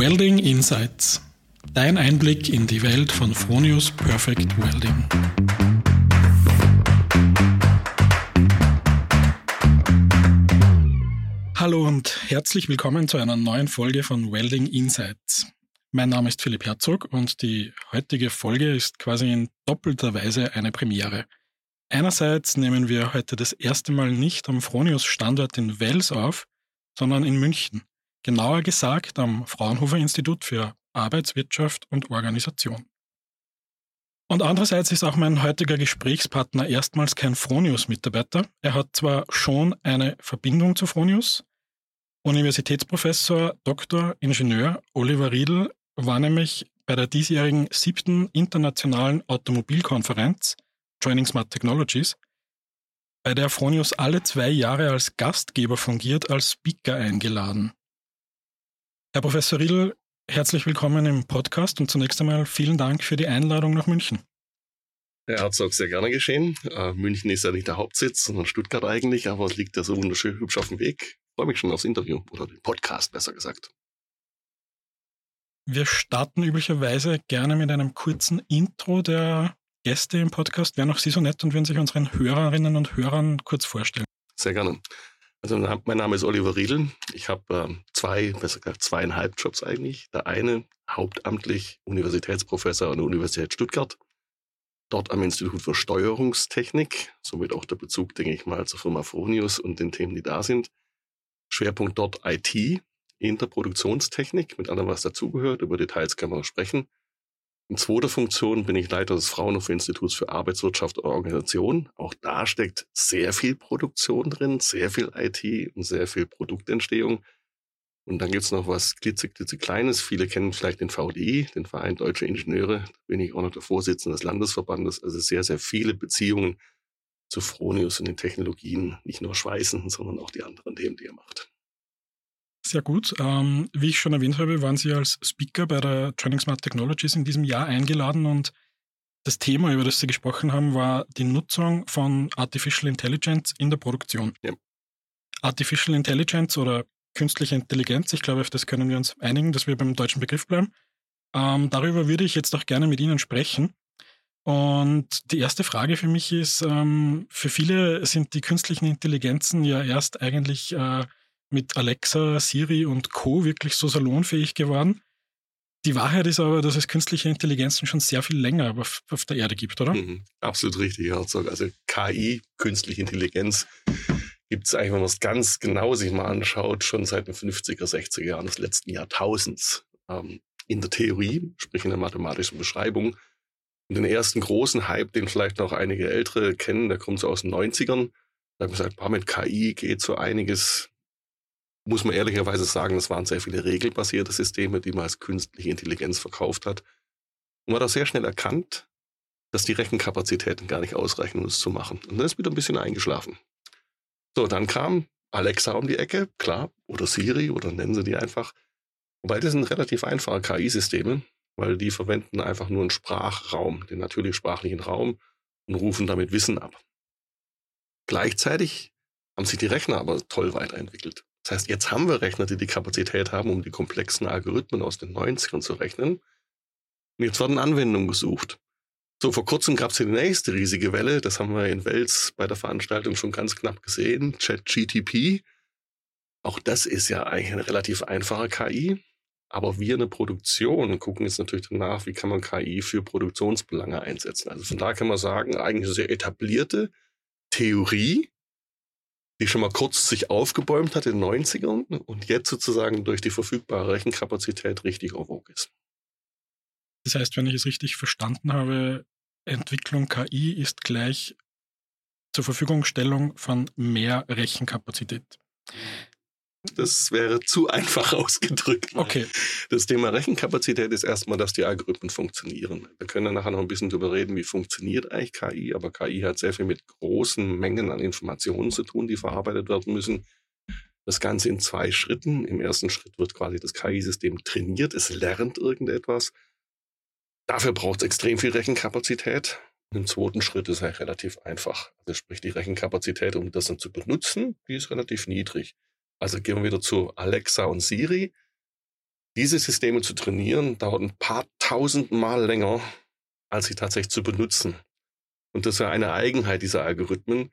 Welding Insights. Dein Einblick in die Welt von Fronius Perfect Welding. Hallo und herzlich willkommen zu einer neuen Folge von Welding Insights. Mein Name ist Philipp Herzog und die heutige Folge ist quasi in doppelter Weise eine Premiere. Einerseits nehmen wir heute das erste Mal nicht am Fronius Standort in Wels auf, sondern in München. Genauer gesagt am Fraunhofer Institut für Arbeitswirtschaft und Organisation. Und andererseits ist auch mein heutiger Gesprächspartner erstmals kein Fronius-Mitarbeiter. Er hat zwar schon eine Verbindung zu Fronius. Universitätsprofessor Dr. Ingenieur Oliver Riedl war nämlich bei der diesjährigen siebten internationalen Automobilkonferenz Joining Smart Technologies, bei der Fronius alle zwei Jahre als Gastgeber fungiert, als Speaker eingeladen. Herr Professor Riedl, herzlich willkommen im Podcast und zunächst einmal vielen Dank für die Einladung nach München. Herr Herzog, sehr gerne geschehen. Äh, München ist ja nicht der Hauptsitz, sondern Stuttgart eigentlich, aber es liegt ja so wunderschön hübsch auf dem Weg. Ich freue mich schon aufs Interview oder den Podcast, besser gesagt. Wir starten üblicherweise gerne mit einem kurzen Intro der Gäste im Podcast. Wären auch Sie so nett und würden sich unseren Hörerinnen und Hörern kurz vorstellen? Sehr gerne. Also mein Name ist Oliver Riedl. Ich habe äh, zwei, besser gesagt zweieinhalb Jobs eigentlich. Der eine hauptamtlich Universitätsprofessor an der Universität Stuttgart, dort am Institut für Steuerungstechnik, somit auch der Bezug, denke ich mal, zur Firma Fronius und den Themen, die da sind. Schwerpunkt dort IT in der Produktionstechnik mit allem, was dazugehört. Über Details können wir sprechen. In zweiter Funktion bin ich Leiter des Fraunhofer Instituts für Arbeitswirtschaft und Organisation. Auch da steckt sehr viel Produktion drin, sehr viel IT und sehr viel Produktentstehung. Und dann gibt's noch was klitzeklitzekleines. Viele kennen vielleicht den VDI, den Verein Deutsche Ingenieure. Da bin ich auch noch der Vorsitzende des Landesverbandes. Also sehr, sehr viele Beziehungen zu Fronius und den Technologien. Nicht nur Schweißen, sondern auch die anderen Themen, die er macht. Sehr gut. Ähm, wie ich schon erwähnt habe, waren Sie als Speaker bei der Training Smart Technologies in diesem Jahr eingeladen und das Thema, über das Sie gesprochen haben, war die Nutzung von Artificial Intelligence in der Produktion. Ja. Artificial Intelligence oder künstliche Intelligenz, ich glaube, auf das können wir uns einigen, dass wir beim deutschen Begriff bleiben. Ähm, darüber würde ich jetzt auch gerne mit Ihnen sprechen. Und die erste Frage für mich ist, ähm, für viele sind die künstlichen Intelligenzen ja erst eigentlich äh, mit Alexa, Siri und Co. wirklich so salonfähig geworden. Die Wahrheit ist aber, dass es künstliche Intelligenzen schon sehr viel länger auf, auf der Erde gibt, oder? Mhm, absolut richtig, Herzog. Also KI, künstliche Intelligenz, gibt es eigentlich, wenn man es ganz genau sich mal anschaut, schon seit den 50er, 60er Jahren des letzten Jahrtausends. Ähm, in der Theorie, sprich in der mathematischen Beschreibung. Und den ersten großen Hype, den vielleicht noch einige Ältere kennen, der kommt so aus den 90ern. Da haben wir gesagt, mit KI geht so einiges muss man ehrlicherweise sagen, es waren sehr viele regelbasierte Systeme, die man als künstliche Intelligenz verkauft hat. Und man hat auch sehr schnell erkannt, dass die Rechenkapazitäten gar nicht ausreichen, um es zu machen. Und dann ist wieder ein bisschen eingeschlafen. So, dann kam Alexa um die Ecke, klar, oder Siri, oder nennen Sie die einfach. Wobei das sind relativ einfache KI-Systeme, weil die verwenden einfach nur einen Sprachraum, den natürlich sprachlichen Raum, und rufen damit Wissen ab. Gleichzeitig haben sich die Rechner aber toll weiterentwickelt. Das heißt, jetzt haben wir Rechner, die die Kapazität haben, um die komplexen Algorithmen aus den 90ern zu rechnen. Und jetzt werden Anwendungen gesucht. So, vor kurzem gab es die nächste riesige Welle. Das haben wir in Wels bei der Veranstaltung schon ganz knapp gesehen. ChatGTP. Auch das ist ja eigentlich eine relativ einfache KI. Aber wir in der Produktion gucken jetzt natürlich danach, wie kann man KI für Produktionsbelange einsetzen. Also von da kann man sagen, eigentlich eine sehr etablierte Theorie, die schon mal kurz sich aufgebäumt hat in den 90ern und jetzt sozusagen durch die verfügbare Rechenkapazität richtig auf ist. Das heißt, wenn ich es richtig verstanden habe, Entwicklung KI ist gleich zur Verfügungstellung von mehr Rechenkapazität. Das wäre zu einfach ausgedrückt. Okay. Das Thema Rechenkapazität ist erstmal, dass die Algorithmen funktionieren. Wir können dann nachher noch ein bisschen darüber reden, wie funktioniert eigentlich KI, aber KI hat sehr viel mit großen Mengen an Informationen zu tun, die verarbeitet werden müssen. Das Ganze in zwei Schritten. Im ersten Schritt wird quasi das KI-System trainiert, es lernt irgendetwas. Dafür braucht es extrem viel Rechenkapazität. Im zweiten Schritt ist es relativ einfach. Also sprich, die Rechenkapazität, um das dann zu benutzen, die ist relativ niedrig. Also gehen wir wieder zu Alexa und Siri. Diese Systeme zu trainieren, dauert ein paar tausend Mal länger, als sie tatsächlich zu benutzen. Und das ist ja eine Eigenheit dieser Algorithmen.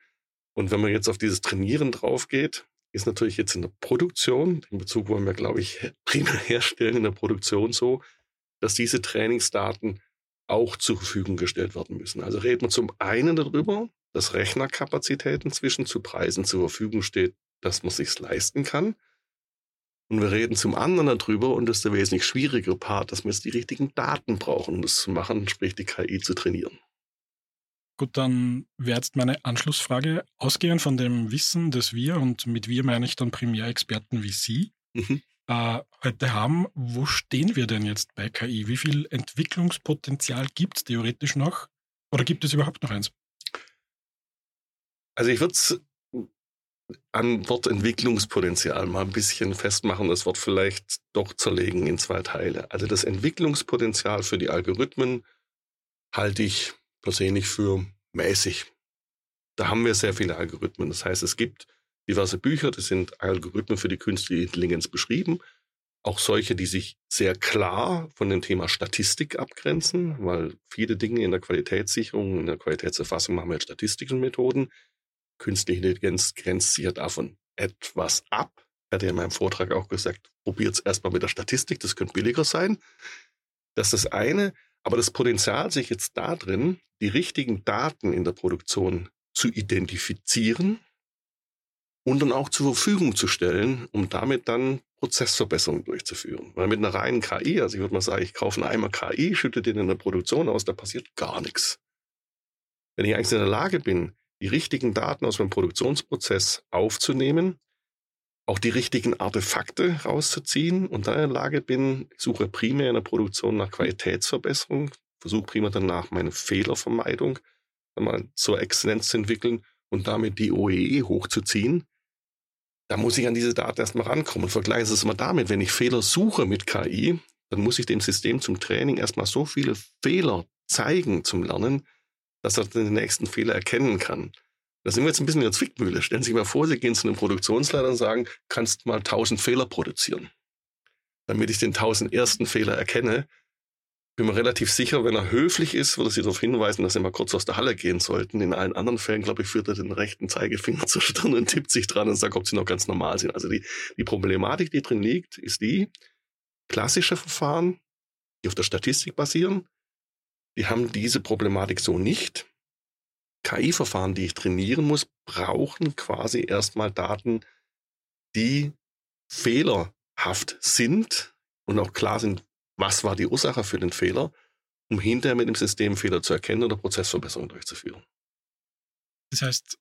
Und wenn man jetzt auf dieses Trainieren drauf geht, ist natürlich jetzt in der Produktion, den Bezug wollen wir, glaube ich, primär herstellen in der Produktion so, dass diese Trainingsdaten auch zur Verfügung gestellt werden müssen. Also reden wir zum einen darüber, dass Rechnerkapazitäten zwischen zu Preisen zur Verfügung steht, dass man sich leisten kann. Und wir reden zum anderen darüber, und das ist der wesentlich schwierigere Part, dass wir jetzt die richtigen Daten brauchen, um das zu machen, sprich die KI zu trainieren. Gut, dann wäre jetzt meine Anschlussfrage, ausgehend von dem Wissen, das wir, und mit wir meine ich dann Primärexperten wie Sie, mhm. äh, heute haben, wo stehen wir denn jetzt bei KI? Wie viel Entwicklungspotenzial gibt es theoretisch noch? Oder gibt es überhaupt noch eins? Also ich würde es an Wort Entwicklungspotenzial mal ein bisschen festmachen, das Wort vielleicht doch zerlegen in zwei Teile. Also das Entwicklungspotenzial für die Algorithmen halte ich persönlich für mäßig. Da haben wir sehr viele Algorithmen. Das heißt, es gibt diverse Bücher, das sind Algorithmen für die künstliche Intelligenz beschrieben. Auch solche, die sich sehr klar von dem Thema Statistik abgrenzen, weil viele Dinge in der Qualitätssicherung, in der Qualitätserfassung machen wir jetzt statistischen Methoden. Künstliche Intelligenz grenzt sich ja davon etwas ab. Ich hatte ja in meinem Vortrag auch gesagt, probiert es erstmal mit der Statistik, das könnte billiger sein. Das ist das eine. Aber das Potenzial sich jetzt da drin, die richtigen Daten in der Produktion zu identifizieren und dann auch zur Verfügung zu stellen, um damit dann Prozessverbesserungen durchzuführen. Weil mit einer reinen KI, also ich würde mal sagen, ich kaufe einen Eimer KI, schütte den in der Produktion aus, da passiert gar nichts. Wenn ich eigentlich in der Lage bin, die richtigen Daten aus meinem Produktionsprozess aufzunehmen, auch die richtigen Artefakte rauszuziehen und da in der Lage bin, ich suche primär in der Produktion nach Qualitätsverbesserung, versuche primär danach meine Fehlervermeidung mal zur Exzellenz zu entwickeln und damit die OEE hochzuziehen, da muss ich an diese Daten erstmal rankommen. Sie es mal damit, wenn ich Fehler suche mit KI, dann muss ich dem System zum Training erstmal so viele Fehler zeigen zum Lernen, dass er den nächsten Fehler erkennen kann. Da sind wir jetzt ein bisschen in der Zwickmühle. Stellen Sie sich mal vor, Sie gehen zu einem Produktionsleiter und sagen, kannst mal tausend Fehler produzieren. Damit ich den tausend ersten Fehler erkenne, bin mir relativ sicher, wenn er höflich ist, würde Sie darauf hinweisen, dass Sie mal kurz aus der Halle gehen sollten. In allen anderen Fällen, glaube ich, führt er den rechten Zeigefinger zur Stirn und tippt sich dran und sagt, ob Sie noch ganz normal sind. Also die, die Problematik, die drin liegt, ist die, klassische Verfahren, die auf der Statistik basieren, die haben diese Problematik so nicht. KI-Verfahren, die ich trainieren muss, brauchen quasi erstmal Daten, die fehlerhaft sind und auch klar sind, was war die Ursache für den Fehler, um hinterher mit dem System Fehler zu erkennen oder Prozessverbesserungen durchzuführen. Das heißt,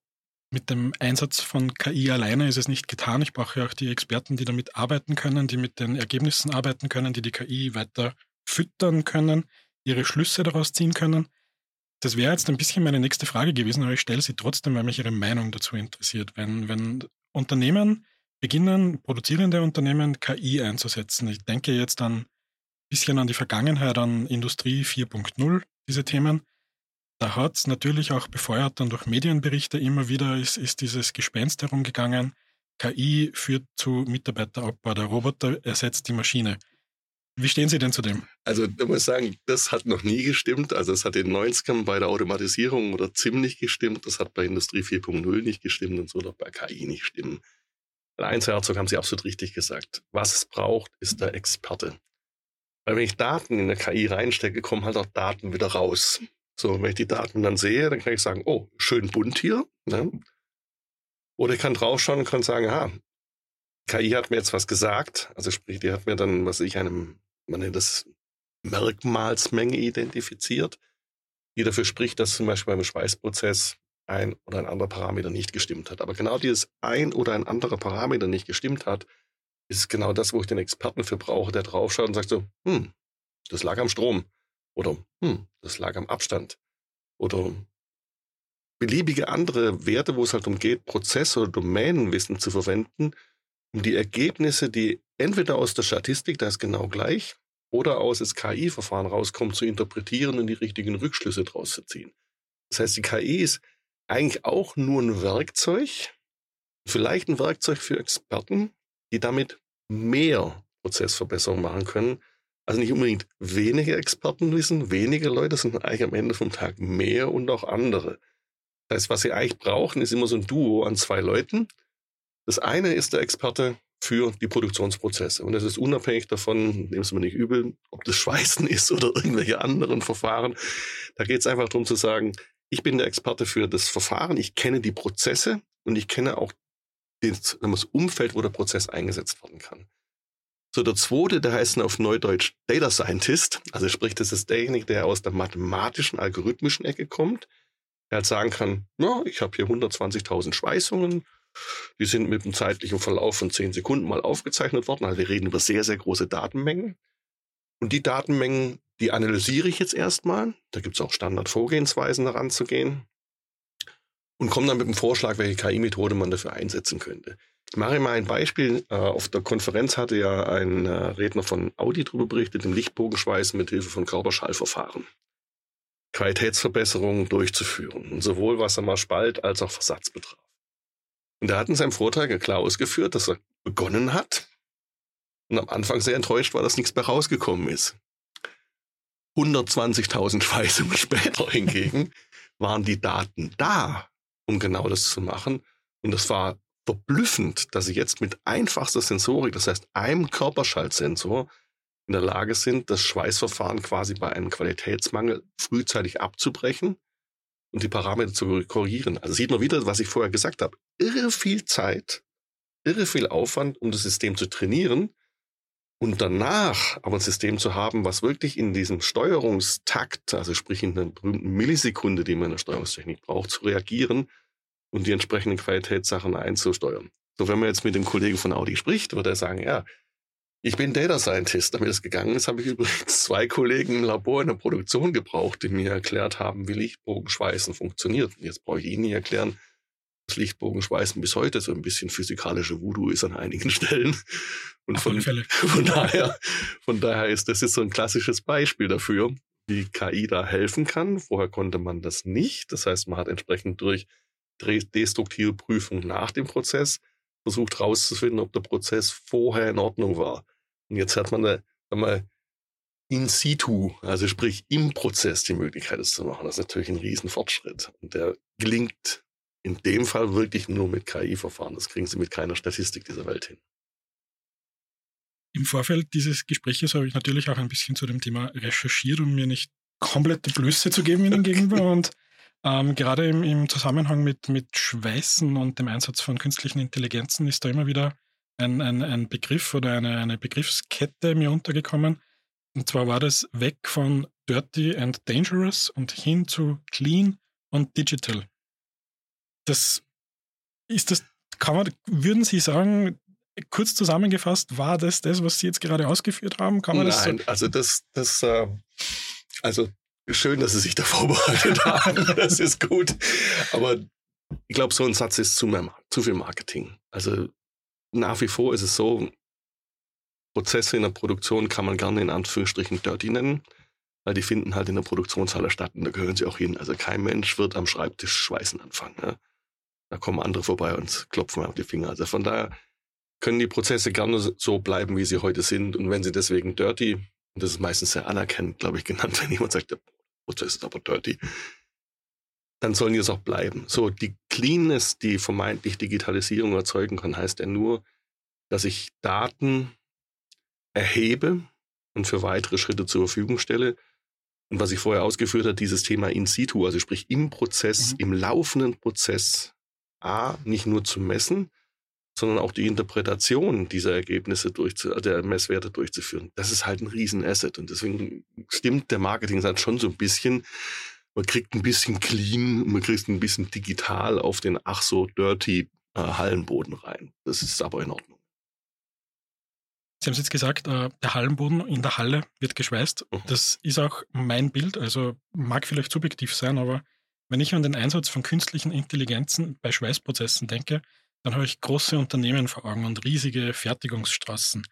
mit dem Einsatz von KI alleine ist es nicht getan. Ich brauche ja auch die Experten, die damit arbeiten können, die mit den Ergebnissen arbeiten können, die die KI weiter füttern können, ihre Schlüsse daraus ziehen können. Das wäre jetzt ein bisschen meine nächste Frage gewesen, aber ich stelle sie trotzdem, weil mich Ihre Meinung dazu interessiert. Wenn, wenn Unternehmen beginnen, produzierende Unternehmen KI einzusetzen, ich denke jetzt ein bisschen an die Vergangenheit, an Industrie 4.0, diese Themen, da hat es natürlich auch befeuert dann durch Medienberichte immer wieder, ist, ist dieses Gespenst herumgegangen, KI führt zu Mitarbeiterabbau, der Roboter ersetzt die Maschine. Wie stehen Sie denn zu dem? Also, ich muss sagen, das hat noch nie gestimmt. Also, es hat in den 90ern bei der Automatisierung oder ziemlich gestimmt. Das hat bei Industrie 4.0 nicht gestimmt und so doch bei KI nicht stimmen. Eins, Herzog, haben Sie absolut richtig gesagt. Was es braucht, ist der Experte. Weil wenn ich Daten in der KI reinstecke, kommen halt auch Daten wieder raus. So, wenn ich die Daten dann sehe, dann kann ich sagen, oh, schön bunt hier. Ne? Oder ich kann draufschauen und kann sagen, aha, KI hat mir jetzt was gesagt. Also sprich, die hat mir dann, was ich einem man nennt das Merkmalsmenge identifiziert, die dafür spricht, dass zum Beispiel beim Schweißprozess ein oder ein anderer Parameter nicht gestimmt hat. Aber genau dieses ein oder ein anderer Parameter nicht gestimmt hat, ist genau das, wo ich den Experten für brauche, der draufschaut und sagt so, hm, das lag am Strom. Oder, hm, das lag am Abstand. Oder beliebige andere Werte, wo es halt darum geht, Prozess- oder Domänenwissen zu verwenden, um die Ergebnisse, die entweder aus der Statistik, da ist genau gleich, oder aus das KI-Verfahren rauskommt, zu interpretieren und die richtigen Rückschlüsse draus zu ziehen. Das heißt, die KI ist eigentlich auch nur ein Werkzeug, vielleicht ein Werkzeug für Experten, die damit mehr Prozessverbesserung machen können. Also nicht unbedingt weniger Expertenwissen, weniger Leute, sondern eigentlich am Ende vom Tag mehr und auch andere. Das heißt, was sie eigentlich brauchen, ist immer so ein Duo an zwei Leuten. Das eine ist der Experte für die Produktionsprozesse. Und das ist unabhängig davon, nehmen Sie mir nicht übel, ob das Schweißen ist oder irgendwelche anderen Verfahren. Da geht es einfach darum zu sagen, ich bin der Experte für das Verfahren, ich kenne die Prozesse und ich kenne auch das, Umfeld, wo der Prozess eingesetzt werden kann. So, der zweite, der heißt auf Neudeutsch Data Scientist. Also sprich, das ist derjenige, der aus der mathematischen, algorithmischen Ecke kommt. Der halt sagen kann, ja, ich habe hier 120.000 Schweißungen. Die sind mit einem zeitlichen Verlauf von 10 Sekunden mal aufgezeichnet worden. Also wir reden über sehr, sehr große Datenmengen. Und die Datenmengen, die analysiere ich jetzt erstmal. Da gibt es auch Standardvorgehensweisen daran zu gehen. Und komme dann mit dem Vorschlag, welche KI-Methode man dafür einsetzen könnte. Ich mache mal ein Beispiel. Äh, auf der Konferenz hatte ja ein äh, Redner von Audi darüber berichtet, im Lichtbogenschweißen mit Hilfe von Körperschallverfahren Qualitätsverbesserungen durchzuführen. Und sowohl was er mal Spalt als auch Versatz betraf. Und er hat in seinem Vortrag ja klar ausgeführt, dass er begonnen hat und am Anfang sehr enttäuscht war, dass nichts mehr rausgekommen ist. 120.000 Schweißungen später hingegen waren die Daten da, um genau das zu machen. Und das war verblüffend, dass sie jetzt mit einfachster Sensorik, das heißt einem Körperschaltsensor, in der Lage sind, das Schweißverfahren quasi bei einem Qualitätsmangel frühzeitig abzubrechen und die Parameter zu korrigieren. Also sieht man wieder, was ich vorher gesagt habe. Irre viel Zeit, irre viel Aufwand, um das System zu trainieren und danach aber ein System zu haben, was wirklich in diesem Steuerungstakt, also sprich in der berühmten Millisekunde, die man in der Steuerungstechnik braucht, zu reagieren und die entsprechenden Qualitätssachen einzusteuern. So, wenn man jetzt mit dem Kollegen von Audi spricht, würde er sagen, ja, ich bin Data Scientist. Damit es gegangen ist, habe ich übrigens zwei Kollegen im Labor in der Produktion gebraucht, die mir erklärt haben, wie Lichtbogenschweißen funktioniert. Und jetzt brauche ich Ihnen nicht erklären, dass Lichtbogenschweißen bis heute so ein bisschen physikalische Voodoo ist an einigen Stellen. Und von, von, daher, von daher ist das jetzt so ein klassisches Beispiel dafür, wie KI da helfen kann. Vorher konnte man das nicht. Das heißt, man hat entsprechend durch destruktive Prüfung nach dem Prozess versucht herauszufinden, ob der Prozess vorher in Ordnung war. Und jetzt hat man da mal in situ, also sprich im Prozess die Möglichkeit, das zu machen. Das ist natürlich ein Riesenfortschritt. Und der gelingt in dem Fall wirklich nur mit KI-Verfahren. Das kriegen Sie mit keiner Statistik dieser Welt hin. Im Vorfeld dieses Gespräches habe ich natürlich auch ein bisschen zu dem Thema recherchiert, um mir nicht komplette Blöße zu geben Ihnen gegenüber. Und ähm, gerade im, im, Zusammenhang mit, mit Schweißen und dem Einsatz von künstlichen Intelligenzen ist da immer wieder ein, ein, ein Begriff oder eine, eine Begriffskette mir untergekommen. Und zwar war das weg von Dirty and Dangerous und hin zu Clean und Digital. Das ist das, kann man, würden Sie sagen, kurz zusammengefasst, war das das, was Sie jetzt gerade ausgeführt haben? Kann man Nein, das so? also das, das, äh, also schön, dass Sie sich da vorbereitet haben. Das ist gut. Aber ich glaube, so ein Satz ist zu, mehr, zu viel Marketing. Also nach wie vor ist es so, Prozesse in der Produktion kann man gerne in Anführungsstrichen dirty nennen, weil die finden halt in der Produktionshalle statt und da gehören sie auch hin. Also kein Mensch wird am Schreibtisch schweißen anfangen. Ne? Da kommen andere vorbei und klopfen auf die Finger. Also von daher können die Prozesse gerne so bleiben, wie sie heute sind. Und wenn sie deswegen dirty, und das ist meistens sehr anerkennend, glaube ich, genannt, wenn jemand sagt, der Prozess ist aber dirty, dann sollen die es auch bleiben. So, die Cleanness, die vermeintlich Digitalisierung erzeugen kann, heißt ja nur, dass ich Daten erhebe und für weitere Schritte zur Verfügung stelle. Und was ich vorher ausgeführt habe, dieses Thema in situ, also sprich im Prozess, mhm. im laufenden Prozess, A, nicht nur zu messen, sondern auch die Interpretation dieser Ergebnisse durchzu, der Messwerte durchzuführen. Das ist halt ein Riesenasset. Und deswegen stimmt der Marketing-Satz schon so ein bisschen, man kriegt ein bisschen clean, man kriegt ein bisschen digital auf den ach so dirty äh, Hallenboden rein. Das ist aber in Ordnung. Sie haben es jetzt gesagt, äh, der Hallenboden in der Halle wird geschweißt. Mhm. Das ist auch mein Bild, also mag vielleicht subjektiv sein, aber wenn ich an den Einsatz von künstlichen Intelligenzen bei Schweißprozessen denke, dann habe ich große Unternehmen vor Augen und riesige Fertigungsstraßen.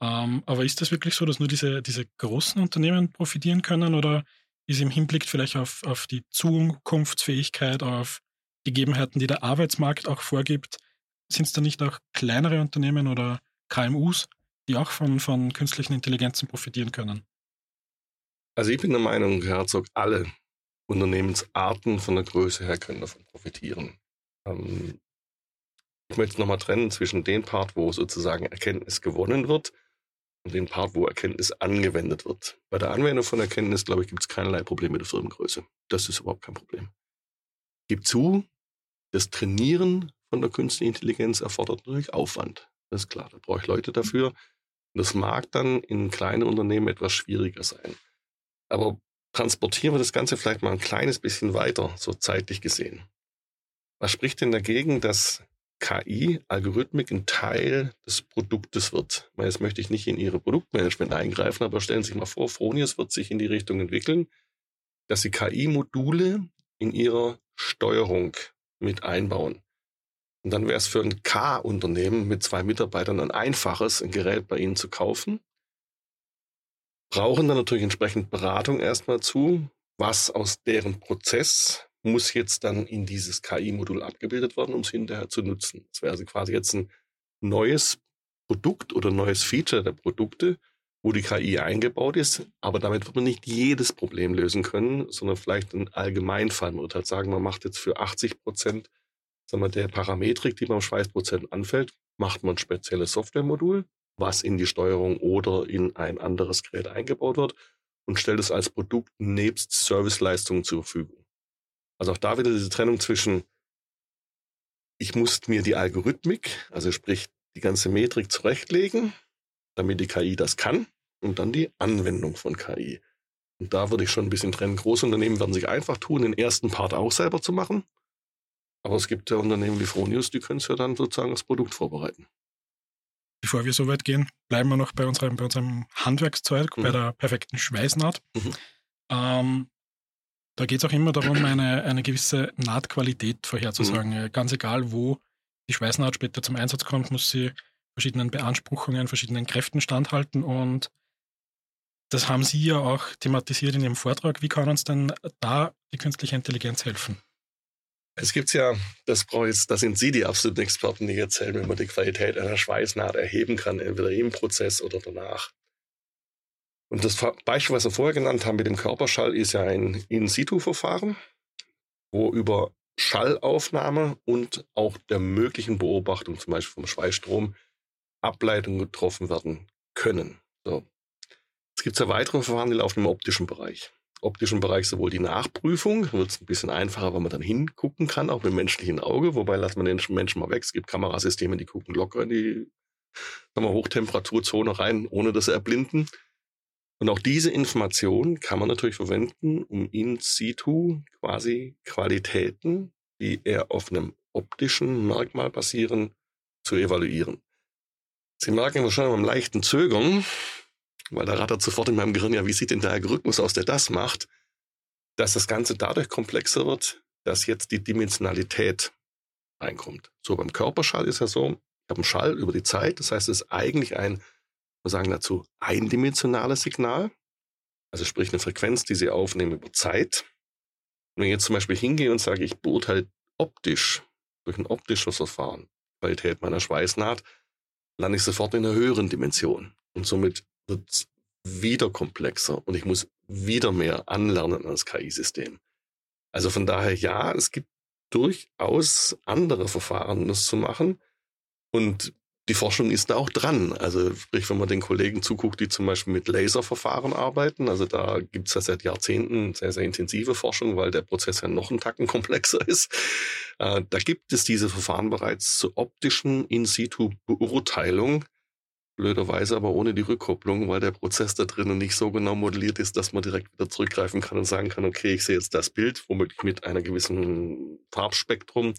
Ähm, aber ist das wirklich so, dass nur diese, diese großen Unternehmen profitieren können oder ist im Hinblick vielleicht auf, auf die Zukunftsfähigkeit, auf Gegebenheiten, die der Arbeitsmarkt auch vorgibt, sind es da nicht auch kleinere Unternehmen oder KMUs, die auch von, von künstlichen Intelligenzen profitieren können? Also ich bin der Meinung, Herr Herzog, alle Unternehmensarten von der Größe her können davon profitieren. Ähm, ich möchte nochmal trennen zwischen dem Part, wo sozusagen Erkenntnis gewonnen wird dem Part, wo Erkenntnis angewendet wird. Bei der Anwendung von Erkenntnis, glaube ich, gibt es keinerlei Probleme mit der Firmengröße. Das ist überhaupt kein Problem. Gib zu, das Trainieren von der künstlichen Intelligenz erfordert natürlich Aufwand. Das ist klar, da brauche ich Leute dafür. Und das mag dann in kleinen Unternehmen etwas schwieriger sein. Aber transportieren wir das Ganze vielleicht mal ein kleines bisschen weiter, so zeitlich gesehen. Was spricht denn dagegen, dass KI, Algorithmik, ein Teil des Produktes wird? Jetzt möchte ich nicht in Ihre Produktmanagement eingreifen, aber stellen Sie sich mal vor, Fronius wird sich in die Richtung entwickeln, dass Sie KI-Module in Ihrer Steuerung mit einbauen. Und dann wäre es für ein K-Unternehmen mit zwei Mitarbeitern ein einfaches, ein Gerät bei Ihnen zu kaufen brauchen dann natürlich entsprechend Beratung erstmal zu, was aus deren Prozess muss jetzt dann in dieses KI-Modul abgebildet werden, um es hinterher zu nutzen. Das wäre also quasi jetzt ein neues Produkt oder neues Feature der Produkte, wo die KI eingebaut ist, aber damit wird man nicht jedes Problem lösen können, sondern vielleicht einen Allgemeinfall. Man würde halt sagen, man macht jetzt für 80 Prozent der Parametrik, die beim Schweißprozent anfällt, macht man ein spezielles Softwaremodul was in die Steuerung oder in ein anderes Gerät eingebaut wird und stellt es als Produkt nebst Serviceleistungen zur Verfügung. Also auch da wieder diese Trennung zwischen, ich muss mir die Algorithmik, also sprich die ganze Metrik zurechtlegen, damit die KI das kann und dann die Anwendung von KI. Und da würde ich schon ein bisschen trennen. Große Unternehmen werden sich einfach tun, den ersten Part auch selber zu machen. Aber es gibt ja Unternehmen wie Fronius, die können es ja dann sozusagen als Produkt vorbereiten bevor wir so weit gehen, bleiben wir noch bei unserem, bei unserem Handwerkszeug, mhm. bei der perfekten Schweißnaht. Mhm. Ähm, da geht es auch immer darum, eine, eine gewisse Nahtqualität vorherzusagen. Mhm. Ganz egal, wo die Schweißnaht später zum Einsatz kommt, muss sie verschiedenen Beanspruchungen, verschiedenen Kräften standhalten. Und das haben Sie ja auch thematisiert in Ihrem Vortrag. Wie kann uns denn da die künstliche Intelligenz helfen? Es gibt ja, das brauche jetzt, da sind Sie die absoluten Experten, die erzählen, wie man die Qualität einer Schweißnaht erheben kann, entweder im Prozess oder danach. Und das Beispiel, was wir vorher genannt haben mit dem Körperschall, ist ja ein In-Situ-Verfahren, wo über Schallaufnahme und auch der möglichen Beobachtung, zum Beispiel vom Schweißstrom, Ableitungen getroffen werden können. So. Es gibt ja weitere Verfahren, die laufen im optischen Bereich optischen Bereich sowohl die Nachprüfung, wird es ein bisschen einfacher, weil man dann hingucken kann, auch mit dem menschlichen Auge, wobei lassen wir den Menschen mal weg. Es gibt Kamerasysteme, die gucken locker in die sagen wir, Hochtemperaturzone rein, ohne dass sie erblinden. Und auch diese Information kann man natürlich verwenden, um in situ quasi Qualitäten, die eher auf einem optischen Merkmal basieren, zu evaluieren. Sie merken wahrscheinlich beim leichten Zögern, weil da rattert sofort in meinem Gehirn, ja, wie sieht denn der Algorithmus aus, der das macht, dass das Ganze dadurch komplexer wird, dass jetzt die Dimensionalität reinkommt. So beim Körperschall ist ja so, ich habe einen Schall über die Zeit, das heißt, es ist eigentlich ein, wir sagen dazu, eindimensionales Signal, also sprich eine Frequenz, die Sie aufnehmen über Zeit. Wenn ich jetzt zum Beispiel hingehe und sage, ich beurteile optisch, durch ein optisches Verfahren, Qualität meiner Schweißnaht, lande ich sofort in einer höheren Dimension. Und somit wird es wieder komplexer und ich muss wieder mehr anlernen als KI-System. Also von daher ja, es gibt durchaus andere Verfahren, das zu machen. Und die Forschung ist da auch dran. Also sprich, wenn man den Kollegen zuguckt, die zum Beispiel mit Laserverfahren arbeiten, also da gibt es ja seit Jahrzehnten sehr, sehr intensive Forschung, weil der Prozess ja noch einen Tacken komplexer ist. Äh, da gibt es diese Verfahren bereits zur optischen In-situ-Beurteilung Blöderweise aber ohne die Rückkopplung, weil der Prozess da drinnen nicht so genau modelliert ist, dass man direkt wieder zurückgreifen kann und sagen kann, okay, ich sehe jetzt das Bild, womöglich mit einer gewissen Farbspektrum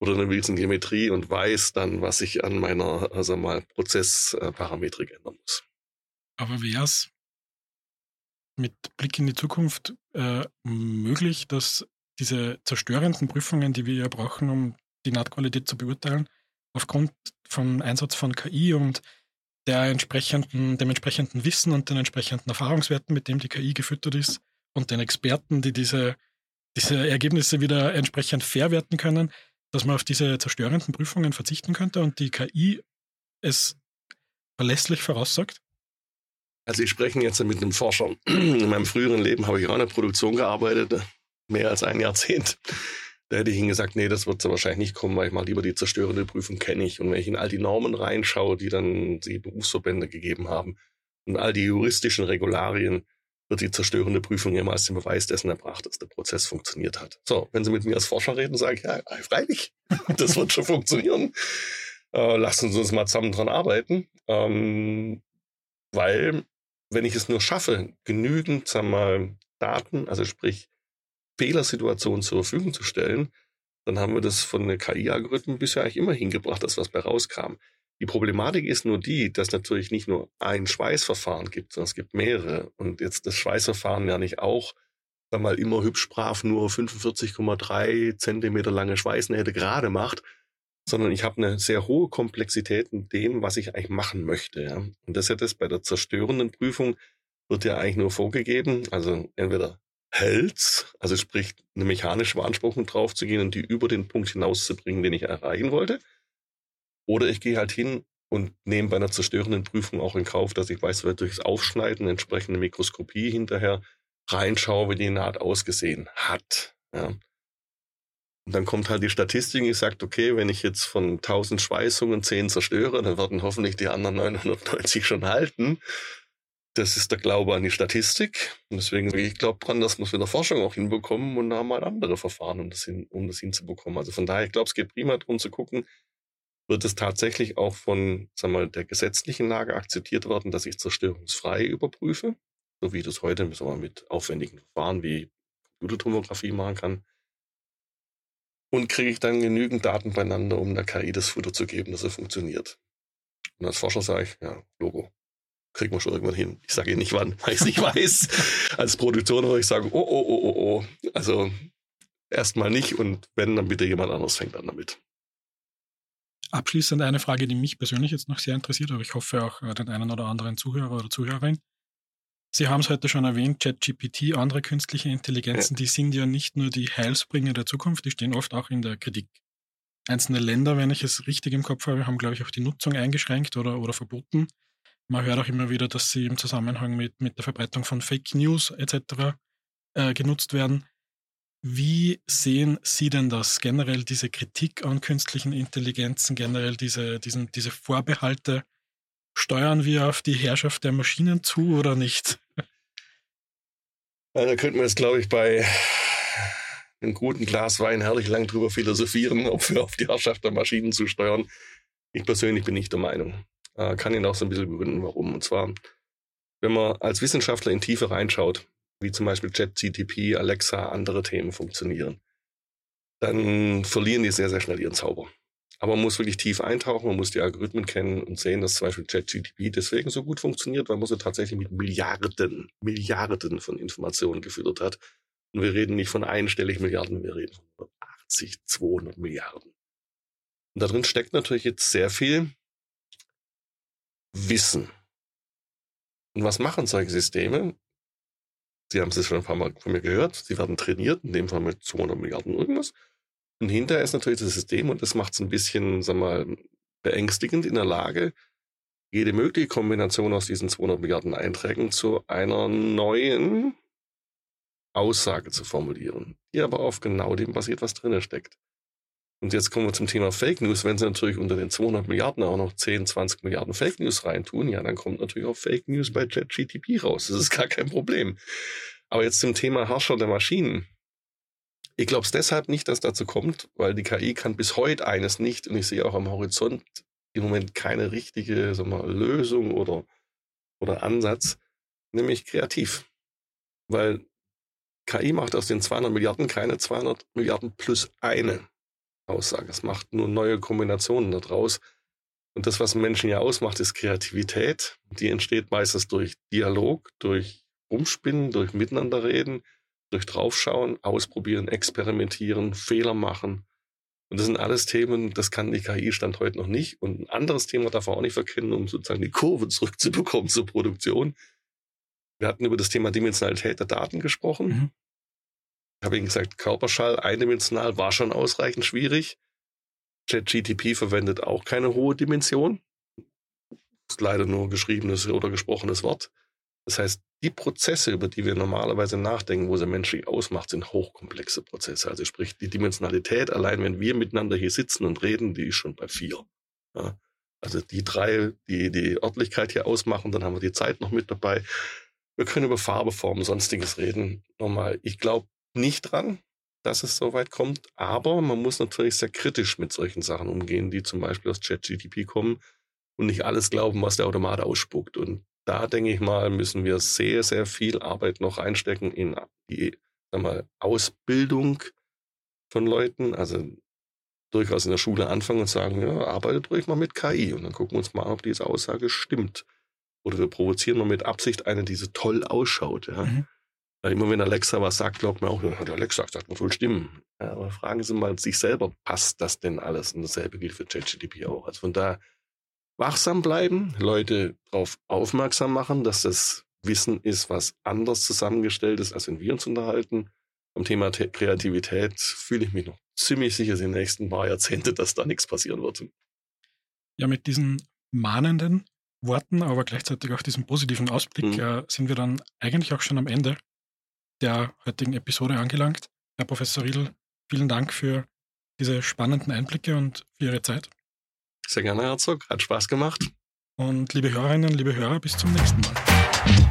oder einer gewissen Geometrie und weiß dann, was ich an meiner, also mal, Prozessparametrik ändern muss. Aber wäre es mit Blick in die Zukunft äh, möglich, dass diese zerstörenden Prüfungen, die wir ja brauchen, um die Nahtqualität zu beurteilen, aufgrund vom Einsatz von KI und der entsprechenden, dem entsprechenden Wissen und den entsprechenden Erfahrungswerten, mit dem die KI gefüttert ist und den Experten, die diese, diese Ergebnisse wieder entsprechend verwerten können, dass man auf diese zerstörenden Prüfungen verzichten könnte und die KI es verlässlich voraussagt? Also ich spreche jetzt mit einem Forscher. In meinem früheren Leben habe ich auch in der Produktion gearbeitet, mehr als ein Jahrzehnt. Da hätte ich Ihnen gesagt, nee, das wird so wahrscheinlich nicht kommen, weil ich mal lieber die zerstörende Prüfung kenne ich. Und wenn ich in all die Normen reinschaue, die dann die Berufsverbände gegeben haben und all die juristischen Regularien, wird die zerstörende Prüfung immer als den Beweis dessen erbracht, dass der Prozess funktioniert hat. So, wenn Sie mit mir als Forscher reden, sage ich, ja, freilich, das wird schon funktionieren. Äh, lassen Sie uns mal zusammen dran arbeiten. Ähm, weil, wenn ich es nur schaffe, genügend, sagen wir mal, Daten, also sprich Fehlersituationen zur Verfügung zu stellen, dann haben wir das von den KI-Algorithmen bisher eigentlich immer hingebracht, dass was bei rauskam. Die Problematik ist nur die, dass natürlich nicht nur ein Schweißverfahren gibt, sondern es gibt mehrere. Und jetzt das Schweißverfahren ja nicht auch, sag mal, immer hübsch brav nur 45,3 Zentimeter lange Schweißnähte gerade macht, sondern ich habe eine sehr hohe Komplexität in dem, was ich eigentlich machen möchte. Ja. Und das ist das bei der zerstörenden Prüfung wird ja eigentlich nur vorgegeben, also entweder hält's, also sprich eine mechanische Beanspruchung draufzugehen und die über den Punkt hinauszubringen, den ich erreichen wollte. Oder ich gehe halt hin und nehme bei einer zerstörenden Prüfung auch in Kauf, dass ich weiß, durchs Aufschneiden entsprechende Mikroskopie hinterher reinschaue, wie die Naht ausgesehen hat. Ja. Und dann kommt halt die Statistik, ich sage, okay, wenn ich jetzt von 1000 Schweißungen 10 zerstöre, dann werden hoffentlich die anderen 990 schon halten. Das ist der Glaube an die Statistik. Und deswegen, ich glaube dran, dass wir es mit der Forschung auch hinbekommen und da haben halt andere Verfahren, um das, hin, um das hinzubekommen. Also von daher, ich glaube, es geht prima darum zu gucken, wird es tatsächlich auch von sagen wir, der gesetzlichen Lage akzeptiert werden, dass ich zerstörungsfrei überprüfe, so wie ich das heute wir, mit aufwendigen Verfahren wie Computertomographie machen kann. Und kriege ich dann genügend Daten beieinander, um der KI das Futter zu geben, dass er funktioniert. Und als Forscher sage ich, ja, Logo, kriegen wir schon irgendwann hin. Ich sage Ihnen nicht wann, weil ich es nicht weiß. Als Produktion würde ich sagen, oh, oh, oh, oh, oh. Also erstmal nicht und wenn, dann bitte jemand anderes fängt an damit. Abschließend eine Frage, die mich persönlich jetzt noch sehr interessiert, aber ich hoffe auch äh, den einen oder anderen Zuhörer oder Zuhörerin. Sie haben es heute schon erwähnt, ChatGPT, andere künstliche Intelligenzen, ja. die sind ja nicht nur die Heilsbringer der Zukunft, die stehen oft auch in der Kritik. Einzelne Länder, wenn ich es richtig im Kopf habe, haben, glaube ich, auch die Nutzung eingeschränkt oder, oder verboten. Man hört auch immer wieder, dass sie im Zusammenhang mit, mit der Verbreitung von Fake News etc. Äh, genutzt werden. Wie sehen Sie denn das generell, diese Kritik an künstlichen Intelligenzen, generell diese, diesen, diese Vorbehalte? Steuern wir auf die Herrschaft der Maschinen zu oder nicht? Ja, da könnten wir jetzt, glaube ich, bei einem guten Glas Wein herrlich lang drüber philosophieren, ob wir auf die Herrschaft der Maschinen zu steuern. Ich persönlich bin nicht der Meinung. Äh, kann Ihnen auch so ein bisschen begründen, warum. Und zwar, wenn man als Wissenschaftler in Tiefe reinschaut, wie zum Beispiel ChatGTP, Alexa, andere Themen funktionieren, dann verlieren die sehr, sehr schnell ihren Zauber. Aber man muss wirklich tief eintauchen, man muss die Algorithmen kennen und sehen, dass zum Beispiel ChatGTP deswegen so gut funktioniert, weil man sie tatsächlich mit Milliarden, Milliarden von Informationen gefüttert hat. Und wir reden nicht von einstellig Milliarden, wir reden von 80, 200 Milliarden. Und da drin steckt natürlich jetzt sehr viel Wissen. Und was machen solche Systeme? Sie haben es schon ein paar Mal von mir gehört. Sie werden trainiert, in dem Fall mit 200 Milliarden irgendwas. Und hinterher ist natürlich das System, und das macht es ein bisschen, sag mal, beängstigend in der Lage, jede mögliche Kombination aus diesen 200 Milliarden Einträgen zu einer neuen Aussage zu formulieren, die aber auf genau dem basiert, was drin steckt. Und jetzt kommen wir zum Thema Fake News. Wenn sie natürlich unter den 200 Milliarden auch noch 10, 20 Milliarden Fake News reintun, ja, dann kommt natürlich auch Fake News bei ChatGTP raus. Das ist gar kein Problem. Aber jetzt zum Thema Herrscher der Maschinen. Ich glaube es deshalb nicht, dass dazu kommt, weil die KI kann bis heute eines nicht und ich sehe auch am Horizont im Moment keine richtige sag mal, Lösung oder, oder Ansatz, nämlich kreativ. Weil KI macht aus den 200 Milliarden keine 200 Milliarden plus eine. Aussage. Es macht nur neue Kombinationen daraus. Und das, was Menschen ja ausmacht, ist Kreativität. Die entsteht meistens durch Dialog, durch Umspinnen, durch Miteinanderreden, durch Draufschauen, Ausprobieren, Experimentieren, Fehler machen. Und das sind alles Themen, das kann die KI Stand heute noch nicht. Und ein anderes Thema darf man auch nicht verkennen, um sozusagen die Kurve zurückzubekommen zur Produktion. Wir hatten über das Thema Dimensionalität der Daten gesprochen. Mhm habe Ihnen gesagt, Körperschall eindimensional war schon ausreichend schwierig. ChatGTP verwendet auch keine hohe Dimension. ist leider nur geschriebenes oder gesprochenes Wort. Das heißt, die Prozesse, über die wir normalerweise nachdenken, wo sie menschlich ausmacht, sind hochkomplexe Prozesse. Also sprich, die Dimensionalität, allein wenn wir miteinander hier sitzen und reden, die ist schon bei vier. Ja. Also die drei, die die Örtlichkeit hier ausmachen, dann haben wir die Zeit noch mit dabei. Wir können über Farbe, Form, sonstiges reden. Nochmal, ich glaube nicht dran, dass es so weit kommt, aber man muss natürlich sehr kritisch mit solchen Sachen umgehen, die zum Beispiel aus ChatGTP kommen und nicht alles glauben, was der Automat ausspuckt. Und da denke ich mal, müssen wir sehr, sehr viel Arbeit noch einstecken in die sag mal, Ausbildung von Leuten. Also durchaus in der Schule anfangen und sagen, ja, arbeitet ruhig mal mit KI und dann gucken wir uns mal an, ob diese Aussage stimmt. Oder wir provozieren mal mit Absicht eine, die so toll ausschaut. Ja. Mhm. Weil immer wenn Alexa was sagt, glaubt man auch, der Alexa sagt man voll stimmen. Ja, aber fragen Sie mal sich selber, passt das denn alles? Und dasselbe gilt für ChatGTP auch. Also von da wachsam bleiben, Leute darauf aufmerksam machen, dass das Wissen ist, was anders zusammengestellt ist, als wenn wir uns unterhalten. Am Thema Te Kreativität fühle ich mich noch ziemlich sicher, dass in den nächsten paar Jahrzehnten, dass da nichts passieren wird. Ja, mit diesen mahnenden Worten, aber gleichzeitig auch diesem positiven Ausblick mhm. äh, sind wir dann eigentlich auch schon am Ende der heutigen Episode angelangt. Herr Professor Riedl, vielen Dank für diese spannenden Einblicke und für Ihre Zeit. Sehr gerne, Herzog. Hat Spaß gemacht. Und liebe Hörerinnen, liebe Hörer, bis zum nächsten Mal.